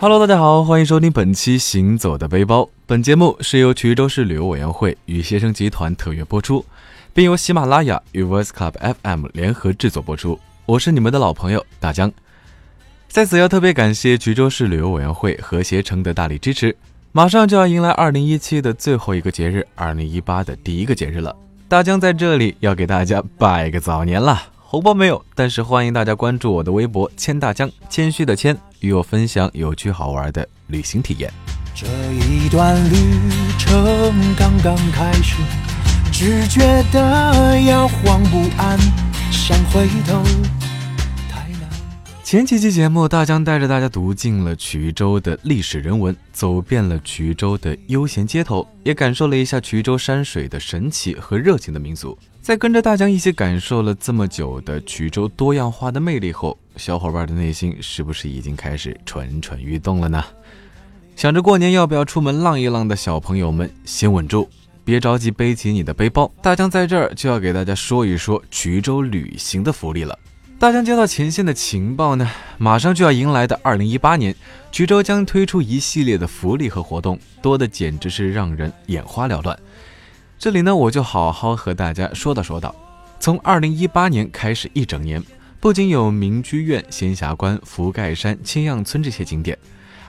Hello，大家好，欢迎收听本期《行走的背包》。本节目是由衢州市旅游委员会与携程集团特约播出，并由喜马拉雅与 Voice Club FM 联合制作播出。我是你们的老朋友大江，在此要特别感谢衢州市旅游委员会和携程的大力支持。马上就要迎来2017的最后一个节日，2018的第一个节日了。大江在这里要给大家拜个早年啦！红包没有，但是欢迎大家关注我的微博“千大江”，谦虚的谦，与我分享有趣好玩的旅行体验。这一段旅程刚刚开始，只觉得摇晃不安，想回头。前几期节目，大江带着大家读尽了衢州的历史人文，走遍了衢州的悠闲街头，也感受了一下衢州山水的神奇和热情的民俗。在跟着大江一起感受了这么久的衢州多样化的魅力后，小伙伴的内心是不是已经开始蠢蠢欲动了呢？想着过年要不要出门浪一浪的小朋友们，先稳住，别着急背起你的背包。大江在这儿就要给大家说一说衢州旅行的福利了。大江接到前线的情报呢，马上就要迎来的二零一八年，衢州将推出一系列的福利和活动，多的简直是让人眼花缭乱。这里呢，我就好好和大家说道说道。从二零一八年开始一整年，不仅有民居院、仙霞关、福盖山、青漾村这些景点。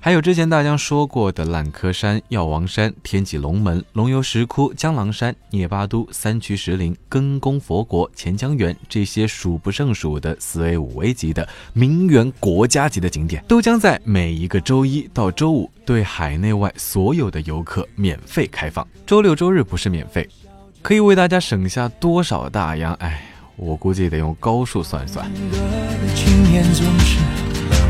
还有之前大江说过的烂柯山、药王山、天脊龙门、龙游石窟、江郎山、聂巴都、三衢石林、根宫佛国、钱江源这些数不胜数的四 A 五 A 级的名园国家级的景点，都将在每一个周一到周五对海内外所有的游客免费开放。周六周日不是免费，可以为大家省下多少大洋？哎，我估计得用高数算算。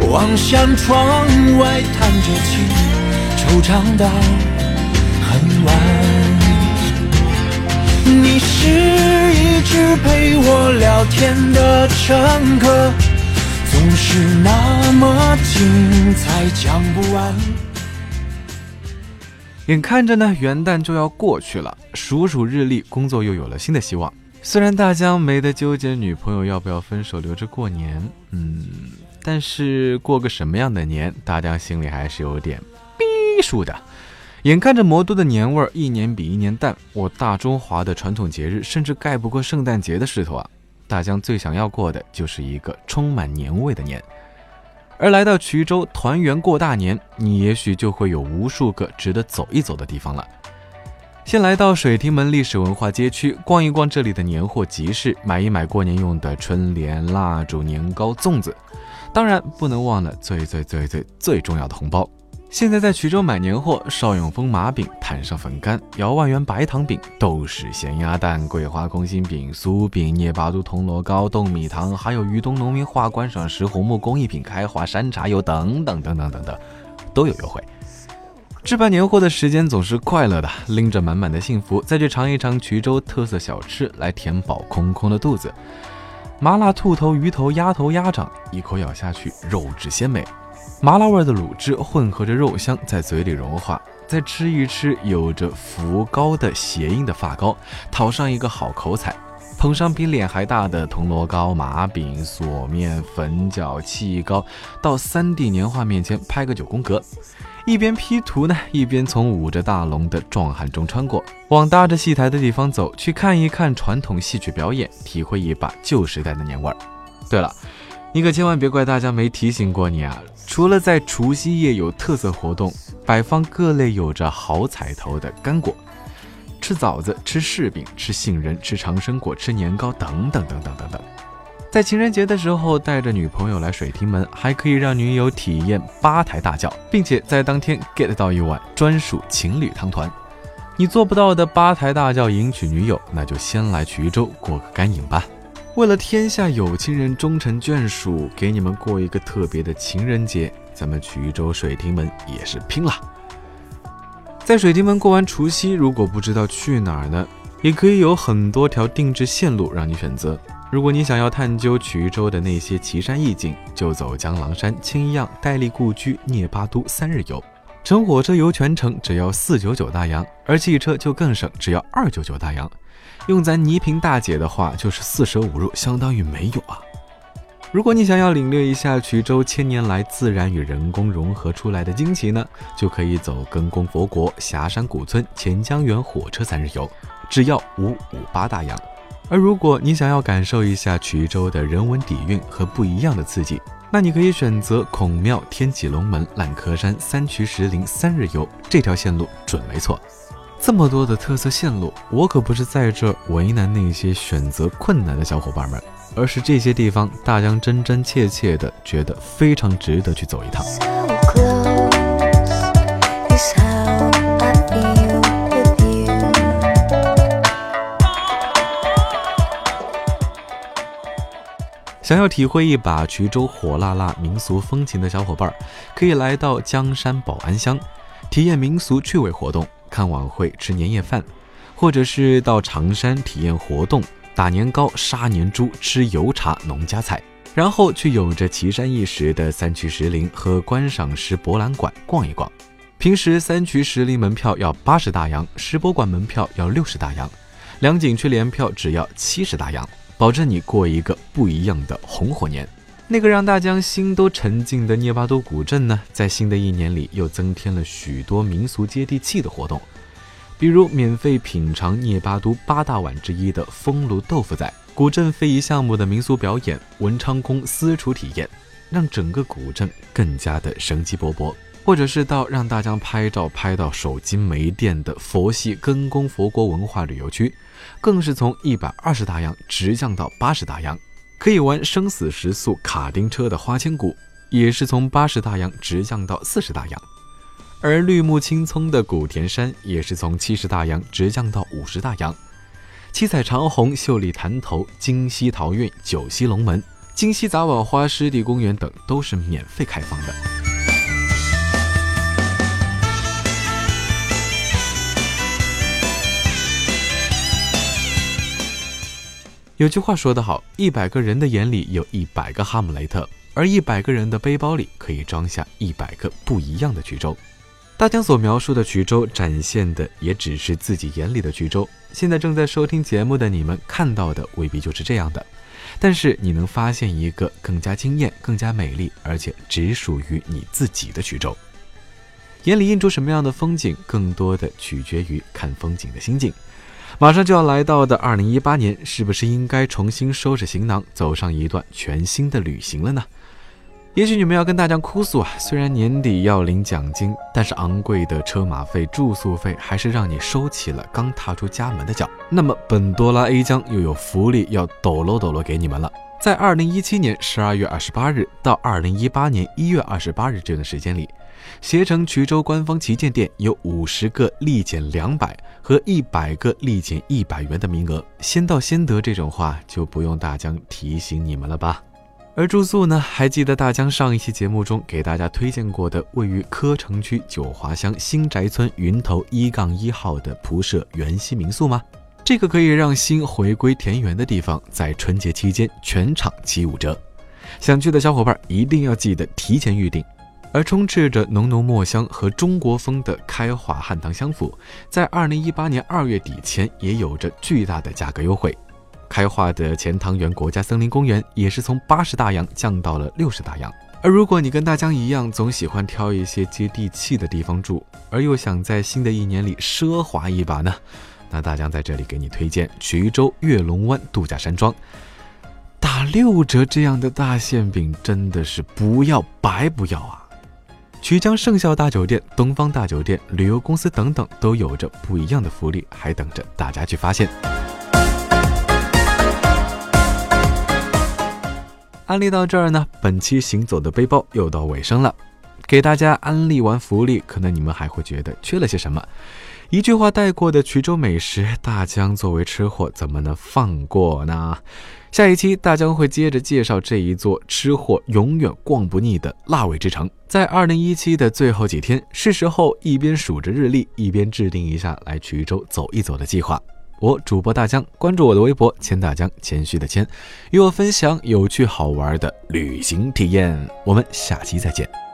望向窗外，叹着琴，惆怅到很晚。你是一直陪我聊天的乘客，总是那么精彩，讲不完。眼看着呢，元旦就要过去了，数数日历，工作又有了新的希望。虽然大江没得纠结女朋友要不要分手留着过年，嗯。但是过个什么样的年，大家心里还是有点 逼数的。眼看着魔都的年味儿一年比一年淡，我大中华的传统节日甚至盖不过圣诞节的势头啊！大江最想要过的就是一个充满年味的年。而来到衢州团圆过大年，你也许就会有无数个值得走一走的地方了。先来到水亭门历史文化街区，逛一逛这里的年货集市，买一买过年用的春联、蜡烛、年糕、粽子。当然不能忘了最最最最最重要的红包。现在在衢州买年货，邵永丰麻饼、坦上粉干、姚万元白糖饼、豆豉咸鸭蛋、桂花空心饼、酥饼、聂巴都铜锣糕、冻米糖，还有豫东农民画观赏石红木工艺品、开华山茶油等等等等等等，都有优惠。置办年货的时间总是快乐的，拎着满满的幸福，再去尝一尝衢州特色小吃，来填饱空空的肚子。麻辣兔头、鱼头、鸭头、鸭掌，一口咬下去，肉质鲜美，麻辣味的卤汁混合着肉香在嘴里融化。再吃一吃有着福高的谐音的发糕，讨上一个好口彩，捧上比脸还大的铜锣糕、麻饼、锁面、粉饺、气糕，到三 D 年画面前拍个九宫格。一边 P 图呢，一边从捂着大龙的壮汉中穿过，往搭着戏台的地方走去，看一看传统戏曲表演，体会一把旧时代的年味儿。对了，你可千万别怪大家没提醒过你啊！除了在除夕夜有特色活动，摆放各类有着好彩头的干果，吃枣子、吃柿饼、吃杏仁、吃长生果、吃年糕等等等等等等。在情人节的时候，带着女朋友来水亭门，还可以让女友体验八抬大轿，并且在当天 get 到一碗专属情侣汤团。你做不到的八抬大轿迎娶女友，那就先来衢州过个干瘾吧。为了天下有情人终成眷属，给你们过一个特别的情人节，咱们衢州水亭门也是拼了。在水亭门过完除夕，如果不知道去哪儿呢，也可以有很多条定制线路让你选择。如果你想要探究衢州的那些奇山异景，就走江郎山、青衣漾、戴笠故居、聂巴都三日游。乘火车游全程只要四九九大洋，而汽车就更省，只要二九九大洋。用咱倪萍大姐的话，就是四舍五入相当于没有啊。如果你想要领略一下衢州千年来自然与人工融合出来的惊奇呢，就可以走根宫佛国、霞山古村、钱江源火车三日游，只要五五八大洋。而如果你想要感受一下衢州的人文底蕴和不一样的刺激，那你可以选择孔庙、天启龙门、烂柯山、三衢石林三日游，这条线路准没错。这么多的特色线路，我可不是在这为难那些选择困难的小伙伴们。而是这些地方，大江真真切切的觉得非常值得去走一趟。想要体会一把衢州火辣辣民俗风情的小伙伴，可以来到江山保安乡，体验民俗趣味活动，看晚会，吃年夜饭，或者是到常山体验活动。打年糕、杀年猪、吃油茶、农家菜，然后去有着奇山异石的三衢石林和观赏石博览馆逛一逛。平时三衢石林门票要八十大洋，石博馆门票要六十大洋，两景区联票只要七十大洋，保证你过一个不一样的红火年。那个让大家心都沉静的聂巴都古镇呢，在新的一年里又增添了许多民俗接地气的活动。比如免费品尝聂巴都八大碗之一的风炉豆腐仔，古镇非遗项目的民俗表演，文昌宫私厨体验，让整个古镇更加的生机勃勃；或者是到让大家拍照拍到手机没电的佛系跟宫佛国文化旅游区，更是从一百二十大洋直降到八十大洋，可以玩生死时速卡丁车的花千骨，也是从八十大洋直降到四十大洋。而绿木青葱的古田山也是从七十大洋直降到五十大洋，七彩长虹、秀丽潭头、京西桃韵、九溪龙门、京西杂碗花湿地公园等都是免费开放的。有句话说得好，一百个人的眼里有一百个哈姆雷特，而一百个人的背包里可以装下一百个不一样的衢州。大江所描述的衢州，展现的也只是自己眼里的衢州。现在正在收听节目的你们看到的未必就是这样的，但是你能发现一个更加惊艳、更加美丽，而且只属于你自己的衢州。眼里映出什么样的风景，更多的取决于看风景的心境。马上就要来到的二零一八年，是不是应该重新收拾行囊，走上一段全新的旅行了呢？也许你们要跟大家哭诉啊，虽然年底要领奖金，但是昂贵的车马费、住宿费还是让你收起了刚踏出家门的脚。那么本多拉 A 江又有福利要抖搂抖搂给你们了。在二零一七年十二月二十八日到二零一八年一月二十八日这段时间里，携程衢州官方旗舰店有五十个立减两百和一百个立减一百元的名额，先到先得这种话就不用大江提醒你们了吧。而住宿呢？还记得大江上一期节目中给大家推荐过的位于柯城区九华乡新宅村云头一杠一号的蒲舍元溪民宿吗？这个可以让心回归田园的地方，在春节期间全场七五折，想去的小伙伴一定要记得提前预定。而充斥着浓浓墨香和中国风的开化汉唐香府，在二零一八年二月底前也有着巨大的价格优惠。开化的钱塘园国家森林公园也是从八十大洋降到了六十大洋。而如果你跟大江一样，总喜欢挑一些接地气的地方住，而又想在新的一年里奢华一把呢？那大江在这里给你推荐衢州月龙湾度假山庄，打六折这样的大馅饼真的是不要白不要啊！衢江盛孝大酒店、东方大酒店、旅游公司等等都有着不一样的福利，还等着大家去发现。安利到这儿呢，本期行走的背包又到尾声了。给大家安利完福利，可能你们还会觉得缺了些什么。一句话带过的衢州美食，大江作为吃货怎么能放过呢？下一期大江会接着介绍这一座吃货永远逛不腻的辣味之城。在二零一七的最后几天，是时候一边数着日历，一边制定一下来衢州走一走的计划。我主播大江，关注我的微博“谦大江”，谦虚的谦，与我分享有趣好玩的旅行体验。我们下期再见。